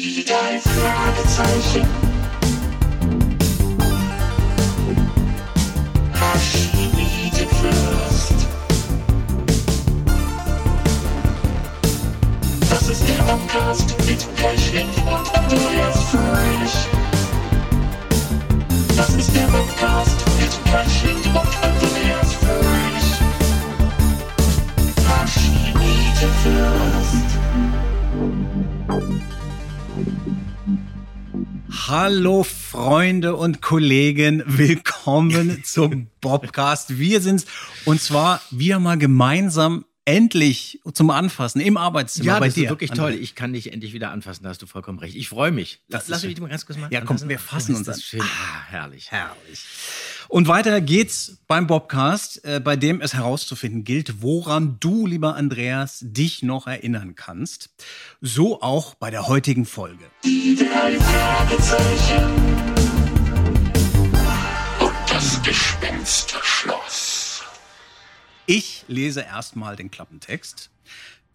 Die drei Fragezeichen. Das ist der Podcast mit Pechling und Andreas Fröhlich. Das ist der Podcast Hallo Freunde und Kollegen, willkommen zum Bobcast. Wir sind's und zwar wir mal gemeinsam endlich zum Anfassen im Arbeitszimmer Ja, bei das dir. ist wirklich toll. Ich kann dich endlich wieder anfassen, da hast du vollkommen recht. Ich freue mich. Lass, lass mich mal ganz kurz mal Ja, komm, wir fassen uns das an. schön. Ah, herrlich. Herrlich. Und weiter geht's beim Bobcast, äh, bei dem es herauszufinden gilt, woran du, lieber Andreas, dich noch erinnern kannst. So auch bei der heutigen Folge. Die drei Fragezeichen. Und das Gespensterschloss. Ich lese erstmal den Klappentext.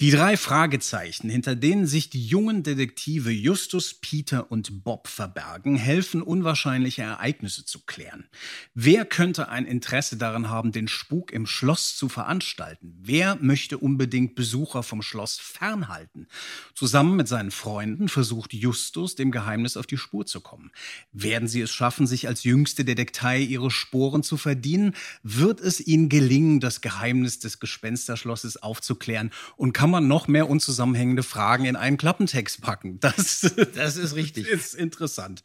Die drei Fragezeichen, hinter denen sich die jungen Detektive Justus, Peter und Bob verbergen, helfen unwahrscheinliche Ereignisse zu klären. Wer könnte ein Interesse daran haben, den Spuk im Schloss zu veranstalten? Wer möchte unbedingt Besucher vom Schloss fernhalten? Zusammen mit seinen Freunden versucht Justus, dem Geheimnis auf die Spur zu kommen. Werden sie es schaffen, sich als jüngste Detektei ihre Sporen zu verdienen? Wird es ihnen gelingen, das Geheimnis des Gespensterschlosses aufzuklären? Und kann man noch mehr unzusammenhängende Fragen in einen Klappentext packen? Das, Das ist richtig. ist interessant.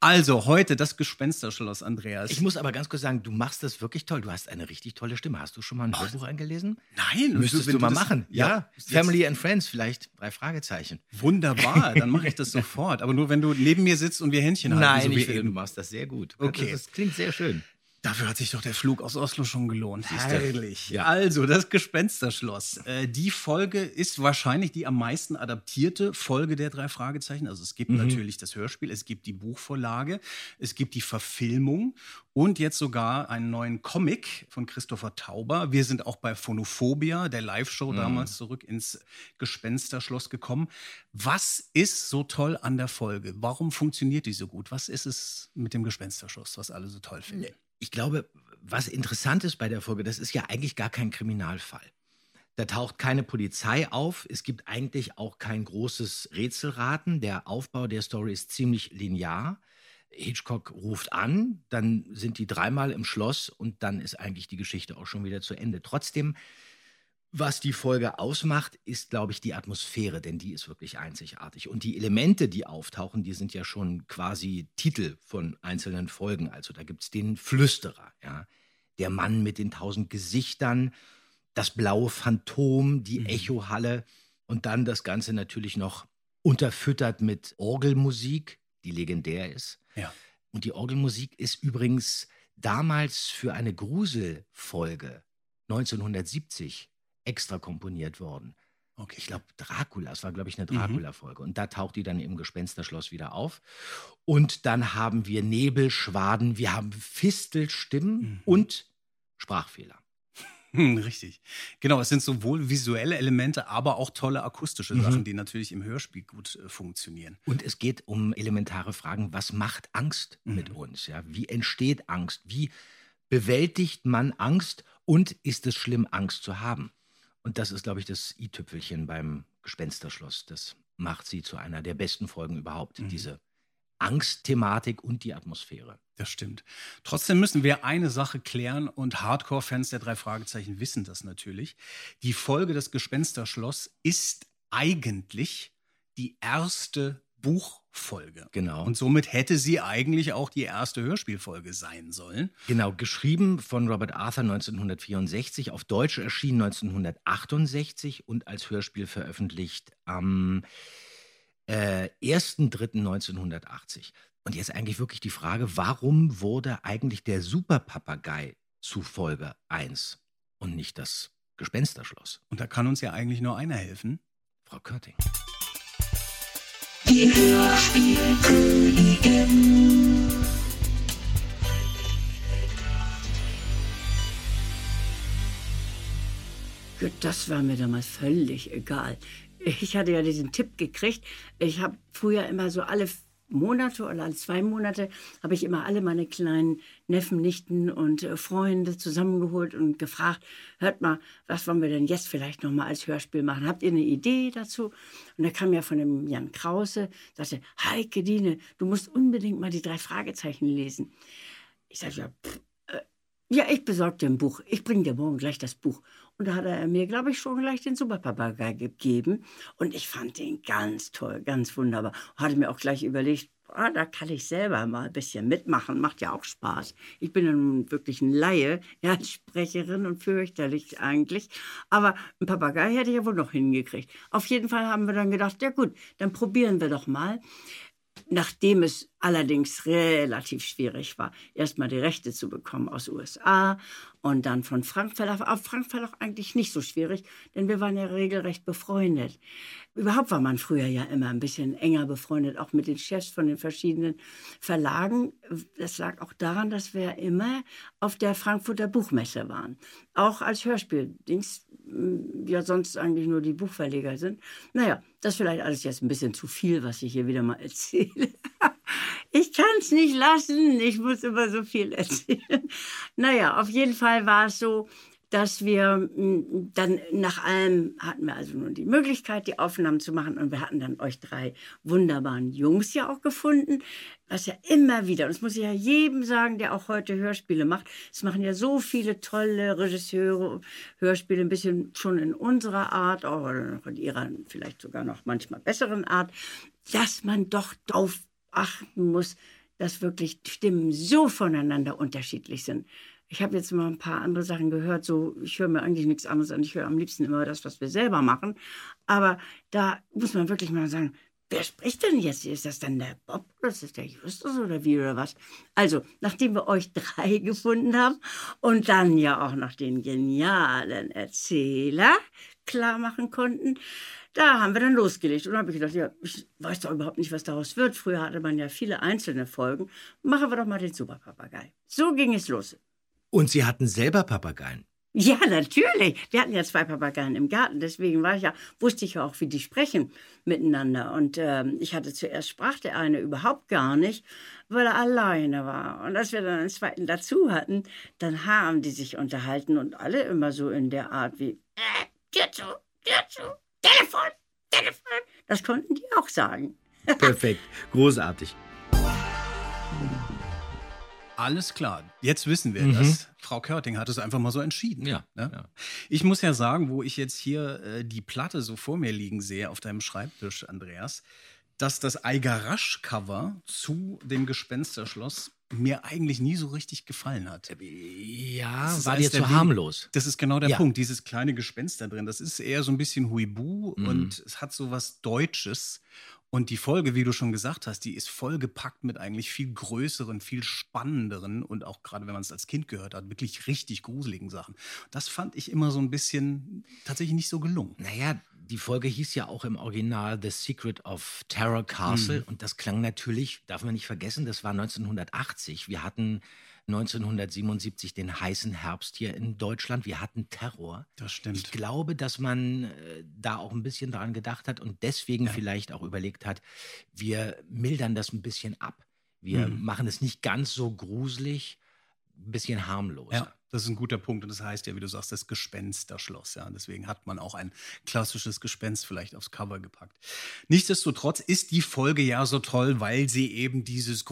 Also heute das Gespensterschloss, Andreas. Ich muss aber ganz kurz sagen, du machst das wirklich toll. Du hast eine richtig tolle Stimme. Hast du schon mal ein Hörbuch eingelesen? Nein, Müsstest wenn du mal das- machen. Ja, Ja. Family and Friends, vielleicht drei Fragezeichen. Wunderbar, dann mache ich das sofort. Aber nur wenn du neben mir sitzt und wir Händchen halten. Nein, so wie ich finde, du machst das sehr gut. Okay. Das, das klingt sehr schön. Dafür hat sich doch der Flug aus Oslo schon gelohnt. Herrlich. Ja. Also, das Gespensterschloss. Äh, die Folge ist wahrscheinlich die am meisten adaptierte Folge der drei Fragezeichen. Also es gibt Mhm. natürlich das Hörspiel, es gibt die Buchvorlage, es gibt die Verfilmung und jetzt sogar einen neuen Comic von Christopher Tauber. Wir sind auch bei Phonophobia, der Live-Show Mhm. damals zurück ins Gespensterschloss gekommen. Was ist so toll an der Folge? Warum funktioniert die so gut? Was ist es mit dem Gespensterschloss, was alle so toll finden? Ich glaube, was interessant ist bei der Folge, das ist ja eigentlich gar kein Kriminalfall. Da taucht keine Polizei auf. Es gibt eigentlich auch kein großes Rätselraten. Der Aufbau der Story ist ziemlich linear. Hitchcock ruft an, dann sind die dreimal im Schloss und dann ist eigentlich die Geschichte auch schon wieder zu Ende. Trotzdem, was die Folge ausmacht, ist, glaube ich, die Atmosphäre, denn die ist wirklich einzigartig. Und die Elemente, die auftauchen, die sind ja schon quasi Titel von einzelnen Folgen. Also da gibt es den Flüsterer, ja, der Mann mit den tausend Gesichtern, das blaue Phantom, die Mhm. Echohalle und dann das Ganze natürlich noch unterfüttert mit Orgelmusik, die legendär ist. Ja. Und die Orgelmusik ist übrigens damals für eine Gruselfolge 1970 extra komponiert worden. Okay. Ich glaube, Dracula, es war, glaube ich, eine Mhm. Dracula-Folge. Und da taucht die dann im Gespensterschloss wieder auf. Und dann haben wir Nebelschwaden, wir haben Fistelstimmen Mhm. und Sprachfehler. Hm, richtig. Genau, es sind sowohl visuelle Elemente, aber auch tolle akustische Mhm. Sachen, die natürlich im Hörspiel gut äh, funktionieren. Und es geht um elementare Fragen. Was macht Angst mit Mhm. uns? Ja? Wie entsteht Angst? Wie bewältigt man Angst? Und ist es schlimm, Angst zu haben? Und das ist, glaube ich, das i-Tüpfelchen beim Gespensterschloss. Das macht sie zu einer der besten Folgen überhaupt. Mhm. Diese Angstthematik und die Atmosphäre. Das stimmt. Trotzdem müssen wir eine Sache klären und Hardcore-Fans der drei Fragezeichen wissen das natürlich. Die Folge des Gespensterschloss ist eigentlich die erste Buchfolge. Genau. Und somit hätte sie eigentlich auch die erste Hörspielfolge sein sollen. Genau, geschrieben von Robert Arthur 1964, auf Deutsch erschienen 1968 und als Hörspiel veröffentlicht am äh, 1.3.1980. Und jetzt eigentlich wirklich die Frage, warum wurde eigentlich der Superpapagei zu Folge 1 und nicht das Gespensterschloss? Und da kann uns ja eigentlich nur einer helfen. Frau Körting. Die Hörspielkönigin. Ja, das war mir damals völlig egal. ich hatte ja diesen Tipp gekriegt. Ich habe früher immer so alle Monate oder alle zwei Monate habe ich immer alle meine kleinen Neffen, Nichten und äh, Freunde zusammengeholt und gefragt, hört mal, was wollen wir denn jetzt vielleicht noch mal als Hörspiel machen? Habt ihr eine Idee dazu? Und da kam ja von dem Jan Krause, sagte, Heike Diene, du musst unbedingt mal die drei Fragezeichen lesen. Ich sagte, ja, pff, äh, ja, ich besorge dir ein Buch. Ich bringe dir morgen gleich das Buch. Und da hat er mir, glaube ich, schon gleich den Superpapagei gegeben. Und ich fand den ganz toll, ganz wunderbar. Hatte mir auch gleich überlegt, ah, da kann ich selber mal ein bisschen mitmachen. Macht ja auch Spaß. Ich bin ja nun wirklich ein Laie, ja, als Sprecherin und fürchterlich eigentlich. Aber ein Papagei hätte ich ja wohl noch hingekriegt. Auf jeden Fall haben wir dann gedacht, ja gut, dann probieren wir doch mal. Nachdem es allerdings relativ schwierig war, erstmal die Rechte zu bekommen aus USA und dann von Frank Verlag. Auf Frank Verlag eigentlich nicht so schwierig, denn wir waren ja regelrecht befreundet. Überhaupt war man früher ja immer ein bisschen enger befreundet, auch mit den Chefs von den verschiedenen Verlagen. Das lag auch daran, dass wir immer auf der Frankfurter Buchmesse waren. Auch als Hörspieldings, ja sonst eigentlich nur die Buchverleger sind. Naja, das ist vielleicht alles jetzt ein bisschen zu viel, was ich hier wieder mal erzähle. Ich kann es nicht lassen, ich muss immer so viel erzählen. Naja, auf jeden Fall war es so, dass wir mm, dann nach allem hatten wir also nun die Möglichkeit, die Aufnahmen zu machen und wir hatten dann euch drei wunderbaren Jungs ja auch gefunden, was ja immer wieder, und das muss ich ja jedem sagen, der auch heute Hörspiele macht, es machen ja so viele tolle Regisseure Hörspiele, ein bisschen schon in unserer Art, oder in ihrer vielleicht sogar noch manchmal besseren Art, dass man doch darauf achten muss, dass wirklich Stimmen so voneinander unterschiedlich sind. Ich habe jetzt mal ein paar andere Sachen gehört, so ich höre mir eigentlich nichts anderes an. Ich höre am liebsten immer das, was wir selber machen. Aber da muss man wirklich mal sagen, wer spricht denn jetzt? Ist das dann der Bob oder ist das der Justus oder wie oder was? Also, nachdem wir euch drei gefunden haben und dann ja auch noch den genialen Erzähler klar machen konnten, da haben wir dann losgelegt. Und dann habe ich gedacht, ja, ich weiß doch überhaupt nicht, was daraus wird. Früher hatte man ja viele einzelne Folgen. Machen wir doch mal den Superpapagei. So ging es los. Und Sie hatten selber Papageien? Ja, natürlich. Wir hatten ja zwei Papageien im Garten, deswegen war ich ja, wusste ich ja auch, wie die sprechen miteinander. Und ähm, ich hatte zuerst sprach der eine überhaupt gar nicht, weil er alleine war. Und als wir dann einen zweiten dazu hatten, dann haben die sich unterhalten und alle immer so in der Art wie, äh, Tür zu, Tür zu, Telefon, Telefon. Das konnten die auch sagen. Perfekt, großartig. Alles klar, jetzt wissen wir Mhm. das. Frau Körting hat es einfach mal so entschieden. Ja, Ne? ja. Ich muss ja sagen, wo ich jetzt hier äh, die Platte so vor mir liegen sehe auf deinem Schreibtisch, Andreas, dass das Algarasch-Cover zu dem Gespensterschloss mir eigentlich nie so richtig gefallen hat. Ja, Das ist war dir zu harmlos. Das ist genau der Ja. Punkt, dieses kleine Gespenst da drin. Das ist eher so ein bisschen Huibu Mhm. und es hat so was Deutsches. Und die Folge, wie du schon gesagt hast, die ist vollgepackt mit eigentlich viel größeren, viel spannenderen und auch gerade wenn man es als Kind gehört hat, wirklich richtig gruseligen Sachen. Das fand ich immer so ein bisschen tatsächlich nicht so gelungen. Naja, die Folge hieß ja auch im Original The Secret of Terror Castle Mhm. und das klang natürlich, darf man nicht vergessen, das war 1980. Wir hatten 1977 den heißen Herbst hier in Deutschland. Wir hatten Terror. Das stimmt. Ich glaube, dass man äh, da auch ein bisschen daran gedacht hat und deswegen Ja. vielleicht auch überlegt hat, wir mildern das ein bisschen ab. Wir Mhm. machen es nicht ganz so gruselig, ein bisschen harmloser. Ja, das ist ein guter Punkt. Und das heißt ja, wie du sagst, das Gespensterschloss. Ja, deswegen hat man auch ein klassisches Gespenst vielleicht aufs Cover gepackt. Nichtsdestotrotz ist die Folge ja so toll, weil sie eben dieses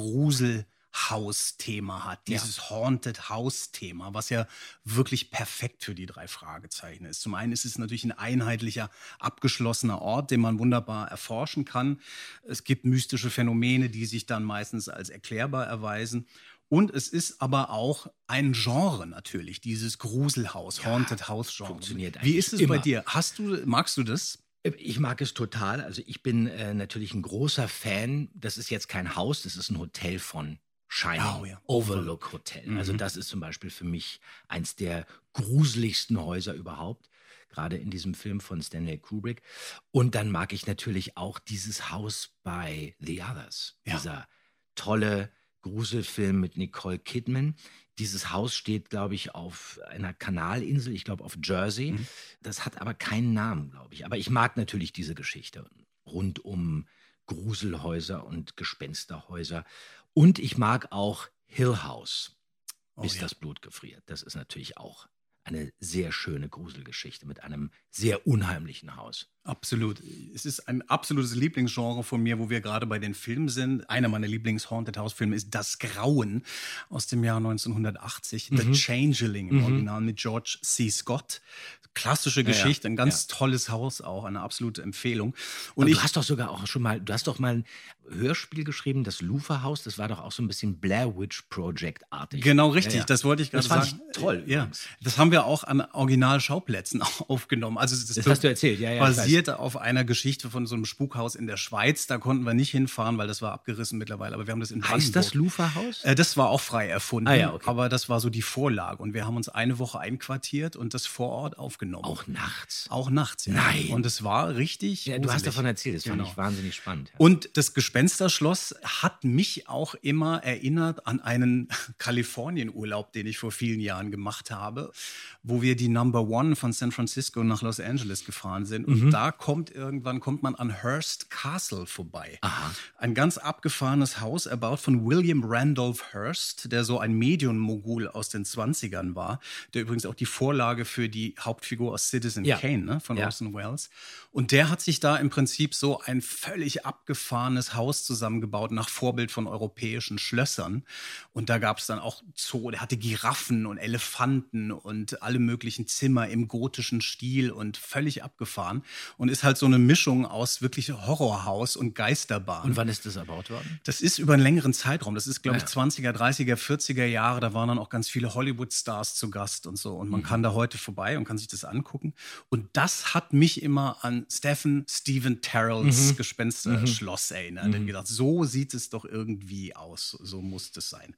Gruselhaus-Thema hat, Ja. dieses Haunted House-Thema, was ja wirklich perfekt für die drei Fragezeichen ist. Zum einen ist es natürlich ein einheitlicher, abgeschlossener Ort, den man wunderbar erforschen kann. Es gibt mystische Phänomene, die sich dann meistens als erklärbar erweisen. Und es ist aber auch ein Genre natürlich, dieses Gruselhaus, Ja, Haunted House Genre. funktioniert Wie ist es bei immer. dir? Hast du, magst du das? Ich mag es total. Also ich bin äh, natürlich ein großer Fan. Das ist jetzt kein Haus, das ist ein Hotel von Shining. Oh ja. Overlook Hotel. Also Mhm. das ist zum Beispiel für mich eins der gruseligsten Häuser überhaupt. Gerade in diesem Film von Stanley Kubrick. Und dann mag ich natürlich auch dieses Haus bei The Others. Ja. Dieser tolle Gruselfilm mit Nicole Kidman. Dieses Haus steht, glaube ich, auf einer Kanalinsel, ich glaube auf Jersey. Mhm. Das hat aber keinen Namen, glaube ich. Aber ich mag natürlich diese Geschichte rund um Gruselhäuser und Gespensterhäuser. Und ich mag auch Hill House, Oh bis ja. das Blut gefriert. Das ist natürlich auch eine sehr schöne Gruselgeschichte mit einem sehr unheimlichen Haus. Absolut. Es ist ein absolutes Lieblingsgenre von mir, wo wir gerade bei den Filmen sind. Einer meiner Lieblings-Haunted House-Filme ist Das Grauen aus dem Jahr 1980. The Mhm. Changeling im Mhm. Original mit George C. Scott. Klassische Ja, ja. Geschichte, ein ganz Ja. tolles Haus auch, eine absolute Empfehlung. Und ich, du hast doch sogar auch schon mal, du hast doch mal ein Hörspiel geschrieben, das Lufa-Haus, das war doch auch so ein bisschen Blair Witch Project-artig. Genau richtig, Ja, ja. das wollte ich gerade Das fand sagen. ich toll Ja, das haben wir auch an Originalschauplätzen aufgenommen. Also das, Das hast du erzählt, ja, ja. Basierte auf einer Geschichte von so einem Spukhaus in der Schweiz. Da konnten wir nicht hinfahren, weil das war abgerissen mittlerweile. Aber wir haben das in Heißt das Brandenburg. Lufa-Haus? Äh, das war auch frei erfunden, Ah ja, okay. aber das war so die Vorlage. Und wir haben uns eine Woche einquartiert und das vor Ort aufgenommen. Auch nachts. Auch nachts, ja. Nein. Und es war richtig. Ja, du hast davon erzählt, das fand Genau. ich wahnsinnig spannend. Ja. Und das Gespensterschloss hat mich auch immer erinnert an einen Kalifornienurlaub, den ich vor vielen Jahren gemacht habe, wo wir die Number One von San Francisco nach Los Angeles gefahren sind. Und da kommt irgendwann kommt man an Hearst Castle vorbei. Aha. Ein ganz abgefahrenes Haus, erbaut von William Randolph Hearst, der so ein Medienmogul aus den 20ern war, der übrigens auch die Vorlage für die Hauptfigur aus Citizen Ja. Kane ne, von Ja. Orson Welles. Und der hat sich da im Prinzip so ein völlig abgefahrenes Haus zusammengebaut nach Vorbild von europäischen Schlössern. Und da gab es dann auch Zoo, der hatte Giraffen und Elefanten und alle möglichen Zimmer im gotischen Stil und völlig abgefahren. Und ist halt so eine Mischung aus wirklich Horrorhaus und Geisterbahn. Und wann ist das erbaut worden? Das ist über einen längeren Zeitraum. Das ist, glaube ich, Ja. 20er, 30er, 40er Jahre. Da waren dann auch ganz viele Hollywood-Stars zu Gast und so. Und man kann da heute vorbei und kann sich das angucken. Und das hat mich immer an Stephen Stephen Terrells Gespensterschloss erinnert. Ich gedacht, so sieht es doch irgendwie aus. So muss es sein.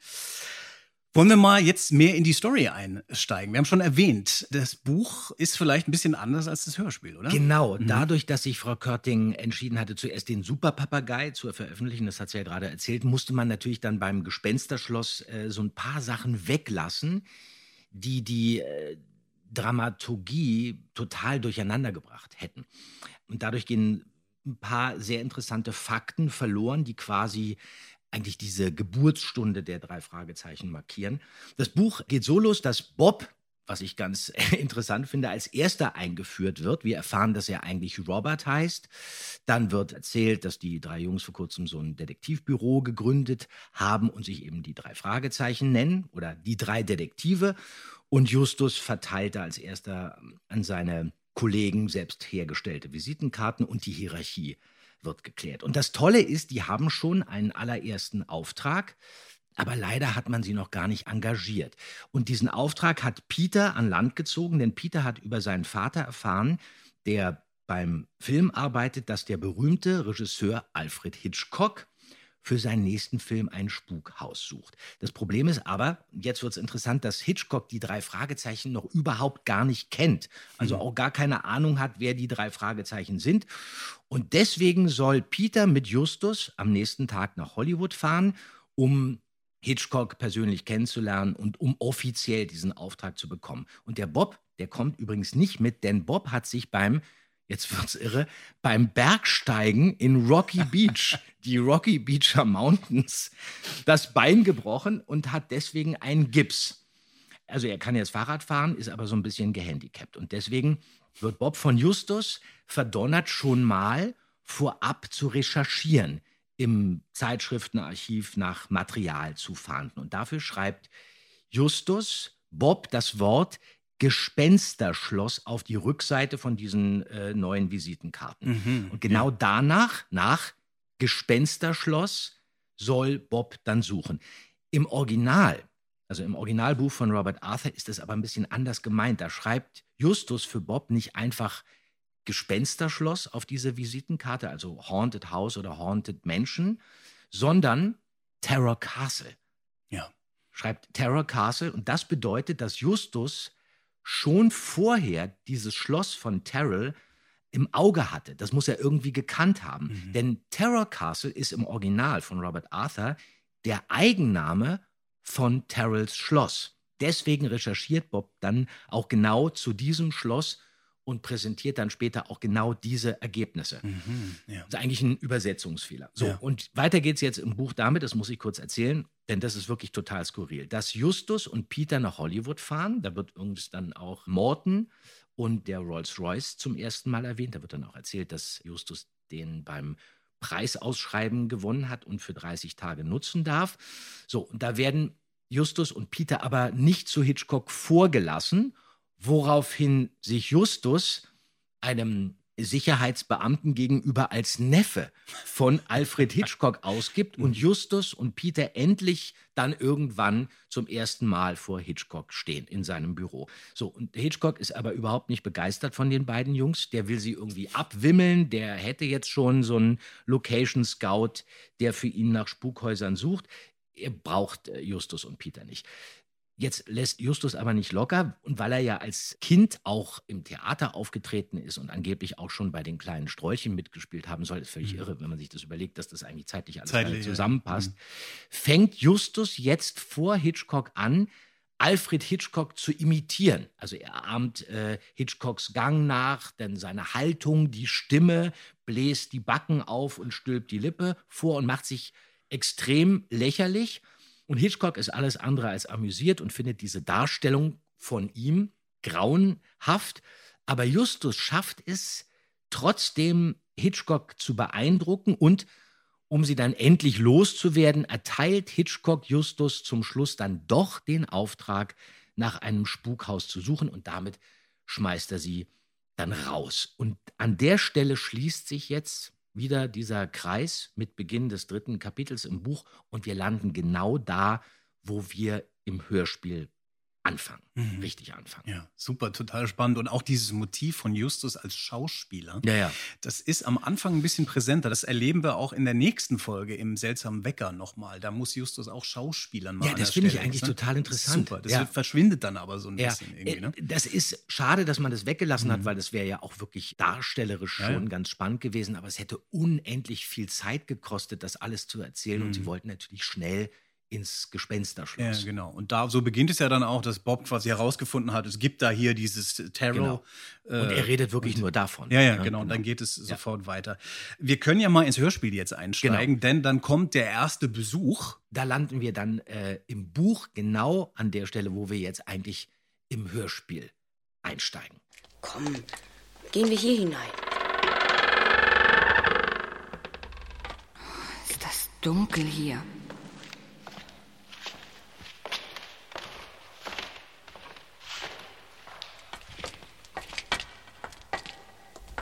Wollen wir mal jetzt mehr in die Story einsteigen? Wir haben schon erwähnt, das Buch ist vielleicht ein bisschen anders als das Hörspiel, oder? Genau, dadurch, dass sich Frau Körting entschieden hatte, zuerst den Superpapagei zu veröffentlichen, das hat sie ja gerade erzählt, musste man natürlich dann beim Gespensterschloss äh, so ein paar Sachen weglassen, die die äh, Dramaturgie total durcheinander gebracht hätten. Und dadurch gehen ein paar sehr interessante Fakten verloren, die quasi eigentlich diese Geburtsstunde der drei Fragezeichen markieren. Das Buch geht so los, dass Bob, was ich ganz interessant finde, als erster eingeführt wird. Wir erfahren, dass er eigentlich Robert heißt. Dann wird erzählt, dass die drei Jungs vor kurzem so ein Detektivbüro gegründet haben und sich eben die drei Fragezeichen nennen oder die drei Detektive. Und Justus verteilte als erster an seine Kollegen selbst hergestellte Visitenkarten und die Hierarchie wird geklärt. Und das Tolle ist, die haben schon einen allerersten Auftrag, aber leider hat man sie noch gar nicht engagiert. Und diesen Auftrag hat Peter an Land gezogen, denn Peter hat über seinen Vater erfahren, der beim Film arbeitet, dass der berühmte Regisseur Alfred Hitchcock für seinen nächsten Film ein Spukhaus sucht. Das Problem ist aber, jetzt wird es interessant, dass Hitchcock die drei Fragezeichen noch überhaupt gar nicht kennt. Also auch gar keine Ahnung hat, wer die drei Fragezeichen sind. Und deswegen soll Peter mit Justus am nächsten Tag nach Hollywood fahren, um Hitchcock persönlich kennenzulernen und um offiziell diesen Auftrag zu bekommen. Und der Bob, der kommt übrigens nicht mit, denn Bob hat sich beim jetzt wird's irre, beim Bergsteigen in Rocky Beach, die Rocky Beacher Mountains, das Bein gebrochen und hat deswegen einen Gips. Also er kann jetzt Fahrrad fahren, ist aber so ein bisschen gehandicapt. Und deswegen wird Bob von Justus verdonnert, schon mal vorab zu recherchieren, im Zeitschriftenarchiv nach Material zu fahnden. Und dafür schreibt Justus Bob das Wort Gespensterschloss auf die Rückseite von diesen äh, neuen Visitenkarten. Mhm. Und genau danach, nach Gespensterschloss, soll Bob dann suchen. Im Original, also im Originalbuch von Robert Arthur, ist es aber ein bisschen anders gemeint. Da schreibt Justus für Bob nicht einfach Gespensterschloss auf diese Visitenkarte, also Haunted House oder Haunted Mansion, sondern Terror Castle. Ja. Schreibt Terror Castle und das bedeutet, dass Justus schon vorher dieses Schloss von Terrell im Auge hatte. Das muss er irgendwie gekannt haben. Denn Terror Castle ist im Original von Robert Arthur der Eigenname von Terrells Schloss. Deswegen recherchiert Bob dann auch genau zu diesem Schloss und präsentiert dann später auch genau diese Ergebnisse. Mhm, ja. Das ist eigentlich ein Übersetzungsfehler. So, Ja. und weiter geht's jetzt im Buch damit, das muss ich kurz erzählen, denn das ist wirklich total skurril. Dass Justus und Peter nach Hollywood fahren, da wird übrigens dann auch Morton und der Rolls-Royce zum ersten Mal erwähnt. Da wird dann auch erzählt, dass Justus den beim Preisausschreiben gewonnen hat und für 30 Tage nutzen darf. So, und da werden Justus und Peter aber nicht zu Hitchcock vorgelassen, woraufhin sich Justus einem Sicherheitsbeamten gegenüber als Neffe von Alfred Hitchcock ausgibt und Justus und Peter endlich dann irgendwann zum ersten Mal vor Hitchcock stehen in seinem Büro. So, und Hitchcock ist aber überhaupt nicht begeistert von den beiden Jungs. Der will sie irgendwie abwimmeln. Der hätte jetzt schon so einen Location Scout, der für ihn nach Spukhäusern sucht. Er braucht äh, Justus und Peter nicht. Jetzt lässt Justus aber nicht locker und weil er ja als Kind auch im Theater aufgetreten ist und angeblich auch schon bei den kleinen Sträuchen mitgespielt haben soll, ist völlig irre, wenn man sich das überlegt, dass das eigentlich zeitlich alles Zeitlich, nicht ja. zusammenpasst, fängt Justus jetzt vor Hitchcock an, Alfred Hitchcock zu imitieren. Also er ahmt äh, Hitchcocks Gang nach, denn seine Haltung, die Stimme, bläst die Backen auf und stülpt die Lippe vor und macht sich extrem lächerlich. Und Hitchcock ist alles andere als amüsiert und findet diese Darstellung von ihm grauenhaft. Aber Justus schafft es, trotzdem Hitchcock zu beeindrucken und um sie dann endlich loszuwerden, erteilt Hitchcock Justus zum Schluss dann doch den Auftrag, nach einem Spukhaus zu suchen und damit schmeißt er sie dann raus. Und an der Stelle schließt sich jetzt wieder dieser Kreis mit Beginn des dritten Kapitels im Buch und wir landen genau da, wo wir im Hörspiel anfangen, Mhm. richtig anfangen. Ja, super, total spannend. Und auch dieses Motiv von Justus als Schauspieler, Ja, ja. das ist am Anfang ein bisschen präsenter. Das erleben wir auch in der nächsten Folge im seltsamen Wecker nochmal. Da muss Justus auch Schauspielern mal Ja, das finde ich eigentlich ne? total interessant. Super, das Ja. verschwindet dann aber so ein Ja, bisschen irgendwie. Ne? äh, das ist schade, dass man das weggelassen hat, weil das wäre ja auch wirklich darstellerisch schon ganz spannend gewesen, aber es hätte unendlich viel Zeit gekostet, das alles zu erzählen und sie wollten natürlich schnell ins Ja, Gespensterschloss. genau. Und da so beginnt es ja dann auch, dass Bob quasi herausgefunden hat, es gibt da hier dieses Tarot. Genau. Und er redet wirklich nur davon. Ja, ja, Ne? genau. Und dann geht es sofort weiter. Wir können ja mal ins Hörspiel jetzt einsteigen, Genau. denn dann kommt der erste Besuch. Da landen wir dann äh, im Buch genau an der Stelle, wo wir jetzt eigentlich im Hörspiel einsteigen. Komm, gehen wir hier hinein. Ist das dunkel hier?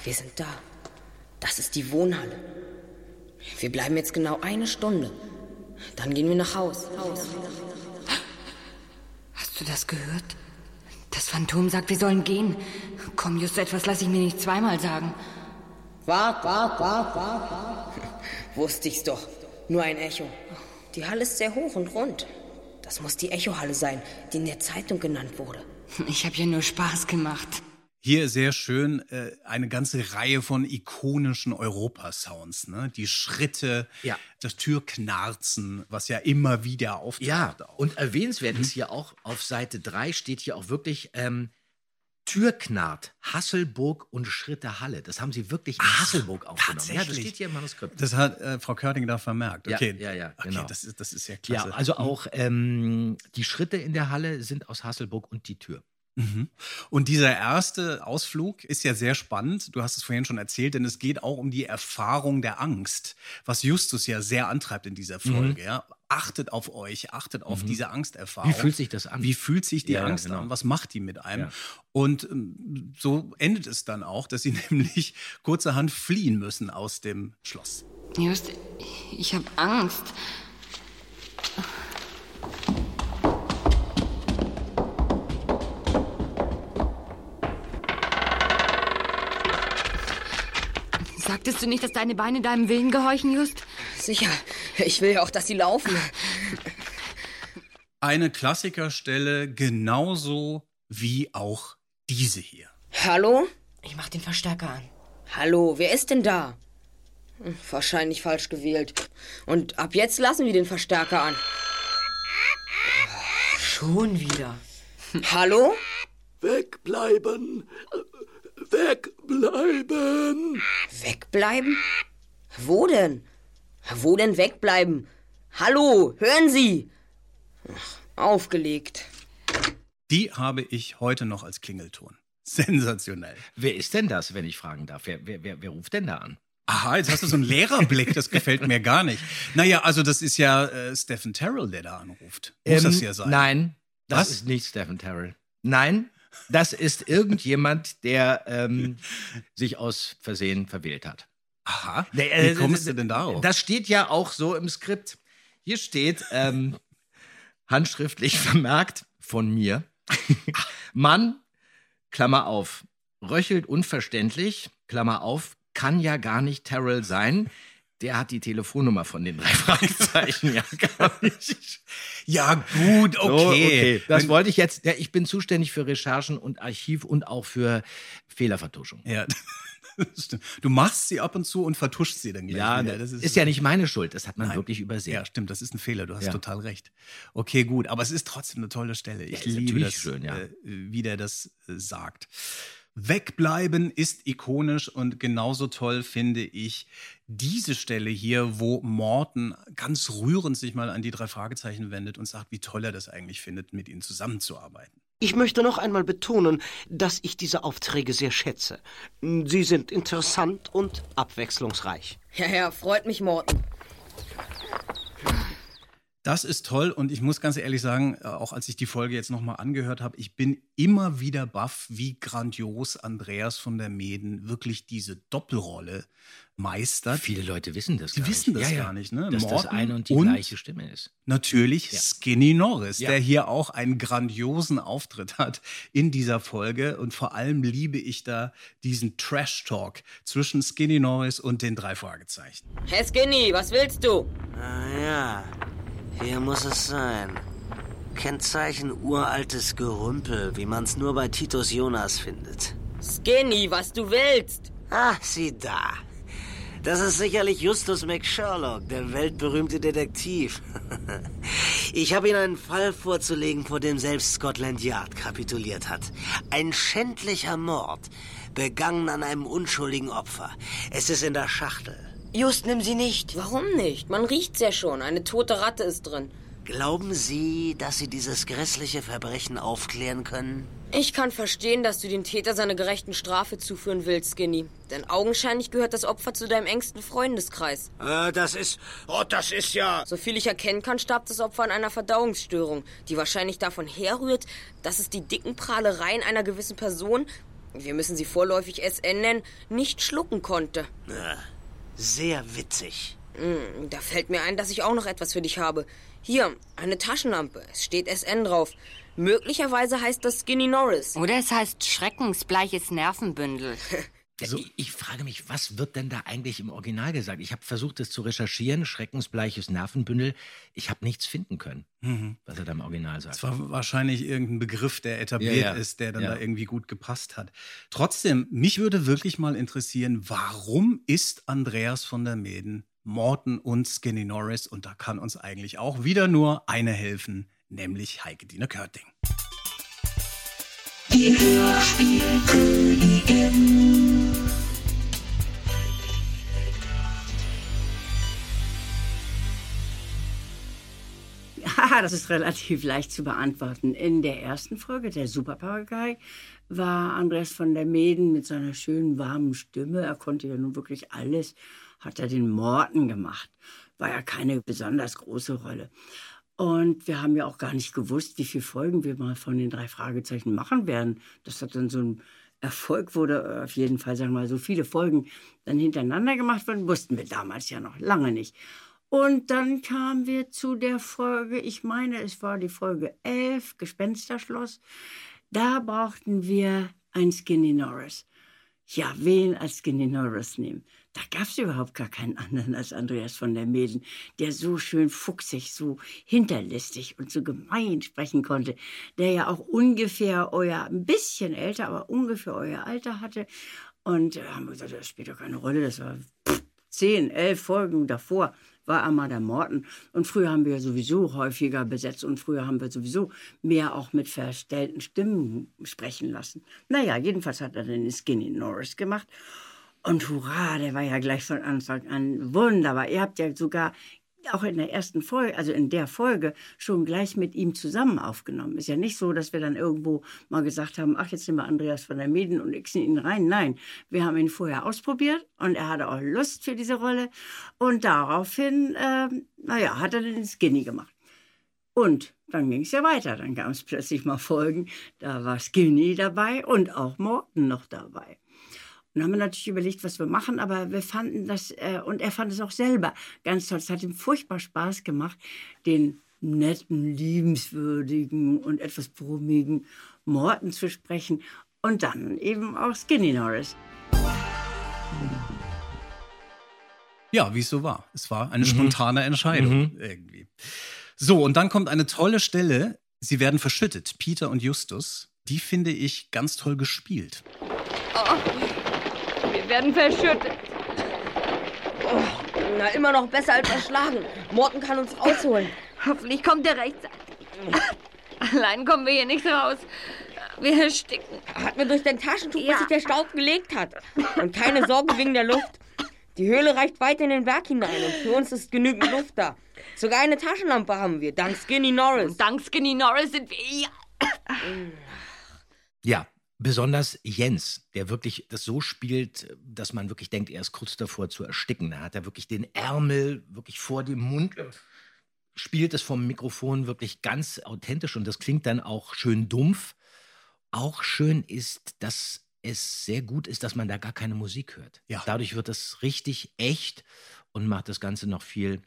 Wir sind da. Das ist die Wohnhalle. Wir bleiben jetzt genau eine Stunde. Dann gehen wir nach Haus. Haus. Hast du das gehört? Das Phantom sagt, wir sollen gehen. Komm, just etwas lasse ich mir nicht zweimal sagen. Wart, wart, wart, wart, wart. Wusste ich's doch. Nur ein Echo. Die Halle ist sehr hoch und rund. Das muss die Echohalle sein, die in der Zeitung genannt wurde. Ich habe ja nur Spaß gemacht. Hier sehr schön äh, eine ganze Reihe von ikonischen Europasounds. Ne? Die Schritte, Ja. das Türknarzen, was ja immer wieder auftaucht. Ja, auch. und erwähnenswert ist hier auch auf Seite 3 steht hier auch wirklich ähm, Türknart, Hasselburg und Schritte Halle. Das haben sie wirklich in Hasselburg aufgenommen. Ja, das tatsächlich? steht hier im Manuskript. Das hat äh, Frau Körting da vermerkt. Ja, Okay, ja, ja, okay genau. das, ist, das ist ja Ja, klasse. also auch ähm, die Schritte in der Halle sind aus Hasselburg und die Tür. Mhm. Und dieser erste Ausflug ist ja sehr spannend. Du hast es vorhin schon erzählt, denn es geht auch um die Erfahrung der Angst, was Justus ja sehr antreibt in dieser Mhm. Folge. Ja? Achtet auf euch, achtet auf diese Angsterfahrung. Wie fühlt sich das an? Wie fühlt sich die Ja, Angst genau. an? Was macht die mit einem? Ja. Und ähm, so endet es dann auch, dass sie nämlich kurzerhand fliehen müssen aus dem Schloss. Just, ich habe Angst. Sagtest du nicht, dass deine Beine deinem Willen gehorchen, Just? Sicher. Ich will ja auch, dass sie laufen. Eine Klassikerstelle genauso wie auch diese hier. Hallo? Ich mach den Verstärker an. Hallo, wer ist denn da? Hm, Wahrscheinlich falsch gewählt. Und ab jetzt lassen wir den Verstärker an. Schon wieder. Hallo? Wegbleiben! Wegbleiben! Wegbleiben? Wo denn? Wo denn wegbleiben? Hallo, hören Sie! Ach, aufgelegt. Die habe ich heute noch als Klingelton. Sensationell. Wer ist denn das, wenn ich fragen darf? Wer, wer, wer, wer ruft denn da an? Aha, jetzt hast du so einen Lehrerblick, das gefällt mir gar nicht. Naja, also das ist ja äh, Stephen Terrell, der da anruft. Muss das ja sein? Ähm, Nein, das Was? ist nicht Stephen Terrell. Nein, das ist irgendjemand, der ähm, sich aus Versehen verwählt hat. Aha. Äh, Wie kommst du denn darauf? Das steht ja auch so im Skript. Hier steht ähm, handschriftlich vermerkt von mir. Mann, Klammer auf, röchelt unverständlich, Klammer auf, kann ja gar nicht Terrell sein. Der hat die Telefonnummer von den drei Fragezeichen ja gar nicht. ja, gut, okay. So, Das Wenn- wollte ich jetzt. Ja, ich bin zuständig für Recherchen und Archiv und auch für Fehlervertuschung. Ja, stimmt. Du machst sie ab und zu und vertuschst sie dann gleich Ja, wieder. das ist, ja nicht meine Schuld. Das hat man Nein. wirklich übersehen. Ja, stimmt, das ist ein Fehler, du hast Ja. total recht. Okay, gut, aber es ist trotzdem eine tolle Stelle. Ich ist liebe das, schön, ja. äh, wie der das äh, sagt. Wegbleiben ist ikonisch und genauso toll finde ich diese Stelle hier, wo Morton ganz rührend sich mal an die drei Fragezeichen wendet und sagt, wie toll er das eigentlich findet, mit ihnen zusammenzuarbeiten. Ich möchte noch einmal betonen, dass ich diese Aufträge sehr schätze. Sie sind interessant und abwechslungsreich. Ja, ja, freut mich, Morten. Das ist toll und ich muss ganz ehrlich sagen, äh, auch als ich die Folge jetzt nochmal angehört habe, ich bin immer wieder baff, wie grandios Andreas von der Meden wirklich diese Doppelrolle meistert. Viele Leute wissen das Die gar wissen nicht. das gar nicht, ne? Dass das Morten eine und die und- gleiche Stimme ist. Natürlich Skinny Norris, Ja. der hier auch einen grandiosen Auftritt hat in dieser Folge. Und vor allem liebe ich da diesen Trash-Talk zwischen Skinny Norris und den drei Fragezeichen. Herr Skinny, was willst du? Ah ja, hier muss es sein. Kennzeichen uraltes Gerümpel, wie man's nur bei Titus Jonas findet. Skinny, was du willst? Ah, sieh da. Das ist sicherlich Justus McSherlock, der weltberühmte Detektiv. Ich habe Ihnen einen Fall vorzulegen, vor dem selbst Scotland Yard kapituliert hat. Ein schändlicher Mord, begangen an einem unschuldigen Opfer. Es ist in der Schachtel. Just, nimm sie nicht. Warum nicht? Man riecht's ja schon. Eine tote Ratte ist drin. Glauben Sie, dass Sie dieses grässliche Verbrechen aufklären können? Ich kann verstehen, dass du dem Täter seine gerechten Strafe zuführen willst, Skinny. Denn augenscheinlich gehört das Opfer zu deinem engsten Freundeskreis. Äh, das ist. Oh, das ist ja. Soviel ich erkennen kann, starb das Opfer an einer Verdauungsstörung, die wahrscheinlich davon herrührt, dass es die dicken Prahlereien einer gewissen Person, wir müssen sie vorläufig SN nennen, nicht schlucken konnte. Sehr witzig. Hm, Da fällt mir ein, dass ich auch noch etwas für dich habe. Hier, eine Taschenlampe. Es steht SN drauf. Möglicherweise heißt das Skinny Norris. Oder es heißt schreckensbleiches Nervenbündel. Also, ich, ich frage mich, was wird denn da eigentlich im Original gesagt? Ich habe versucht, das zu recherchieren, schreckensbleiches Nervenbündel. Ich habe nichts finden können, was er da im Original sagt. Das war wahrscheinlich irgendein Begriff, der etabliert Ja, ja. ist, der dann Ja. da irgendwie gut gepasst hat. Trotzdem, mich würde wirklich mal interessieren, warum ist Andreas von der Meden Morton und Skinny Norris? Und da kann uns eigentlich auch wieder nur eine helfen, nämlich Heike Dine Körting. Die Hörspielkönigin. Ja, das ist relativ leicht zu beantworten. In der ersten Folge, der Superpapagei, war Andreas von der Meden mit seiner schönen, warmen Stimme, er konnte ja nun wirklich alles, hat er den Morten gemacht. War ja keine besonders große Rolle. Und wir haben ja auch gar nicht gewusst, wie viele Folgen wir mal von den drei Fragezeichen machen werden. Das hat dann so ein Erfolg wurde, auf jeden Fall, sagen wir mal, so viele Folgen dann hintereinander gemacht wurden, wussten wir damals ja noch lange nicht. Und dann kamen wir zu der Folge, ich meine, es war die Folge 11, Gespensterschloss. Da brauchten wir ein Skinny Norris. Ja, wen als Skinny Norris nehmen? Da gab es überhaupt gar keinen anderen als Andreas von der Meden, der so schön fuchsig, so hinterlistig und so gemein sprechen konnte, der ja auch ungefähr euer, ein bisschen älter, aber ungefähr euer Alter hatte. Und äh, haben wir gesagt, das spielt doch keine Rolle, das war zehn, elf Folgen davor war Amanda Morton. Und früher haben wir sowieso häufiger besetzt und früher haben wir sowieso mehr auch mit verstellten Stimmen sprechen lassen. Naja, jedenfalls hat er den Skinny Norris gemacht. Und hurra, der war ja gleich von Anfang an wunderbar. Ihr habt ja sogar auch in der ersten Folge, also in der Folge, schon gleich mit ihm zusammen aufgenommen. Ist ja nicht so, dass wir dann irgendwo mal gesagt haben, ach, jetzt nehmen wir Andreas von der Medien und xen ihn rein. Nein, wir haben ihn vorher ausprobiert und er hatte auch Lust für diese Rolle. Und daraufhin, äh, naja, hat er den Skinny gemacht. Und dann ging es ja weiter. Dann gab es plötzlich mal Folgen, da war Skinny dabei und auch Morten noch dabei. Und dann haben wir natürlich überlegt, was wir machen, aber wir fanden das, äh, und er fand es auch selber ganz toll. Es hat ihm furchtbar Spaß gemacht, den netten, liebenswürdigen und etwas brummigen Morten zu sprechen und dann eben auch Skinny Norris. Ja, wie es so war. Es war eine spontane Entscheidung irgendwie. So, und dann kommt eine tolle Stelle. Sie werden verschüttet, Peter und Justus. Die finde ich ganz toll gespielt. Wir werden verschüttet. Na, immer noch besser als erschlagen. Morten kann uns rausholen. Hoffentlich kommt er rechtzeitig. Allein kommen wir hier nicht raus. Wir ersticken. Hat mir durch dein Taschentuch, Ja. bis sich der Staub gelegt hat. Und keine Sorge wegen der Luft. Die Höhle reicht weit in den Berg hinein und für uns ist genügend Luft da. Sogar eine Taschenlampe haben wir, dank Skinny Norris. Dank Skinny Norris sind wir hier. Ja, besonders Jens, der wirklich das so spielt, dass man wirklich denkt, er ist kurz davor zu ersticken. Da hat er wirklich den Ärmel wirklich vor dem Mund, spielt es vom Mikrofon wirklich ganz authentisch und das klingt dann auch schön dumpf. Auch schön ist, dass es sehr gut ist, dass man da gar keine Musik hört. Ja. Dadurch wird es richtig echt und macht das Ganze noch viel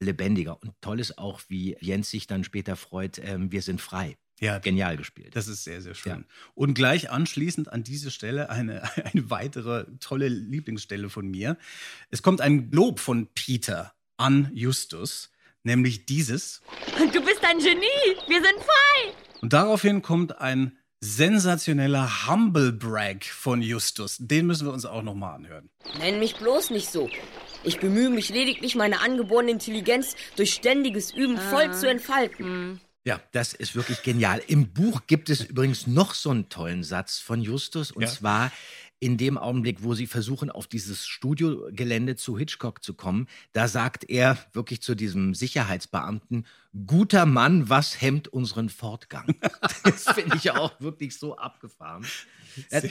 lebendiger. Und toll ist auch, wie Jens sich dann später freut, ähm, wir sind frei. Ja, Genial gespielt. Das ist sehr, sehr schön. Ja. Und gleich anschließend an diese Stelle eine, eine weitere tolle Lieblingsstelle von mir. Es kommt ein Lob von Peter an Justus, nämlich dieses. Du bist ein Genie. Wir sind frei. Und daraufhin kommt ein sensationeller Humble Brag von Justus. Den müssen wir uns auch nochmal anhören. Nenn mich bloß nicht so. Ich bemühe mich lediglich, meine angeborene Intelligenz durch ständiges Üben voll zu entfalten. Ja, das ist wirklich genial. Im Buch gibt es übrigens noch so einen tollen Satz von Justus, und Ja. zwar in dem Augenblick, wo sie versuchen, auf dieses Studiogelände zu Hitchcock zu kommen, da sagt er wirklich zu diesem Sicherheitsbeamten, guter Mann, was hemmt unseren Fortgang? das finde ich auch wirklich so abgefahren.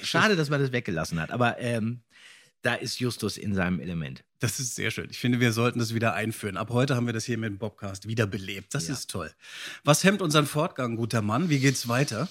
Schade, dass man das weggelassen hat, aber ähm, da ist Justus in seinem Element. Das ist sehr schön. Ich finde, wir sollten das wieder einführen. Ab heute haben wir das hier mit dem Bobcast wiederbelebt. Das Ja. ist toll. Was hemmt unseren Fortgang, guter Mann? Wie geht's weiter?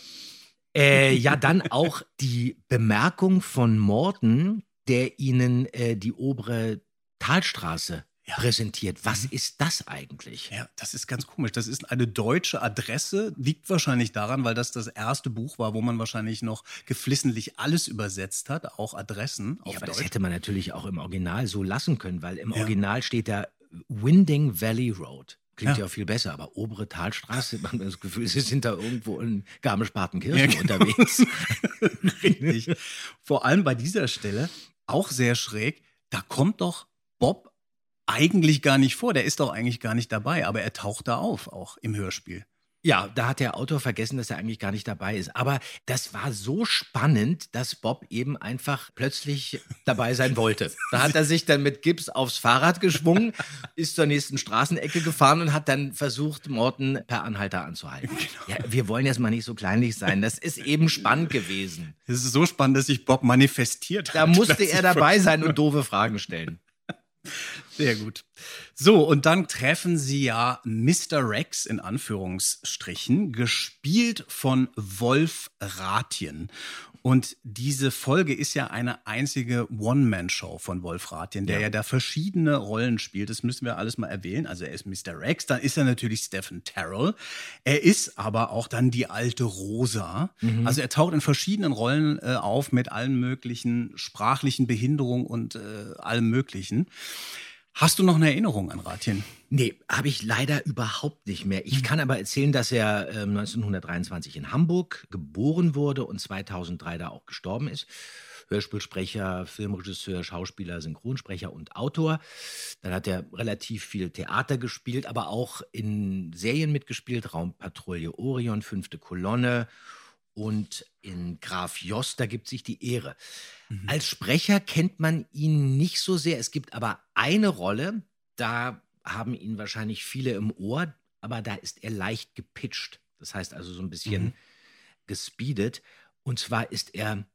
Äh, ja, dann auch die Bemerkung von Morten, der ihnen äh, die obere Talstraße Ja. präsentiert. Was ist das eigentlich? Ja, das ist ganz komisch. Das ist eine deutsche Adresse. Liegt wahrscheinlich daran, weil das das erste Buch war, wo man wahrscheinlich noch geflissentlich alles übersetzt hat, auch Adressen auf Ja, aber das Deutsch. hätte man natürlich auch im Original so lassen können, weil im Ja. Original steht da Winding Valley Road. Klingt Ja. ja. viel besser, aber obere Talstraße, man hat das Gefühl, sie sind da irgendwo in Garmisch-Partenkirchen Ja, genau. unterwegs. Richtig. Vor allem bei dieser Stelle, auch sehr schräg, da kommt doch Bob eigentlich gar nicht vor. Der ist doch eigentlich gar nicht dabei, aber er taucht da auf, auch im Hörspiel. Ja, da hat der Autor vergessen, dass er eigentlich gar nicht dabei ist. Aber das war so spannend, dass Bob eben einfach plötzlich dabei sein wollte. Da hat er sich dann mit Gips aufs Fahrrad geschwungen, ist zur nächsten Straßenecke gefahren und hat dann versucht, Morten per Anhalter anzuhalten. Ja, wir wollen jetzt mal nicht so kleinlich sein. Das ist eben spannend gewesen. Es ist so spannend, dass sich Bob manifestiert Da hat. musste Dass er dabei sein und doofe Fragen stellen. Sehr gut. So, und dann treffen sie ja Mr. Rex in Anführungsstrichen, gespielt von Wolf Ratjen. Und diese Folge ist ja eine einzige One-Man-Show von Wolf Ratjen, der ja. Ja. da verschiedene Rollen spielt. Das müssen wir alles mal erwähnen. Also er ist Mr. Rex, dann ist er natürlich Stephen Terrell. Er ist aber auch dann die alte Rosa. Also er taucht in verschiedenen Rollen äh, auf mit allen möglichen sprachlichen Behinderungen und äh, allem Möglichen. Hast du noch eine Erinnerung an Ratjen? Nee, habe ich leider überhaupt nicht mehr. Ich kann aber erzählen, dass er ähm, 1923 in Hamburg geboren wurde und 2003 da auch gestorben ist. Hörspielsprecher, Filmregisseur, Schauspieler, Synchronsprecher und Autor. Dann hat er relativ viel Theater gespielt, aber auch in Serien mitgespielt, Raumpatrouille Orion, Fünfte Kolonne und in Graf Jost, da gibt sich die Ehre. Mhm. Als Sprecher kennt man ihn nicht so sehr. Es gibt aber eine Rolle, da haben ihn wahrscheinlich viele im Ohr, aber da ist er leicht gepitcht. Das heißt also so ein bisschen Mhm. gespeedet. Und zwar ist er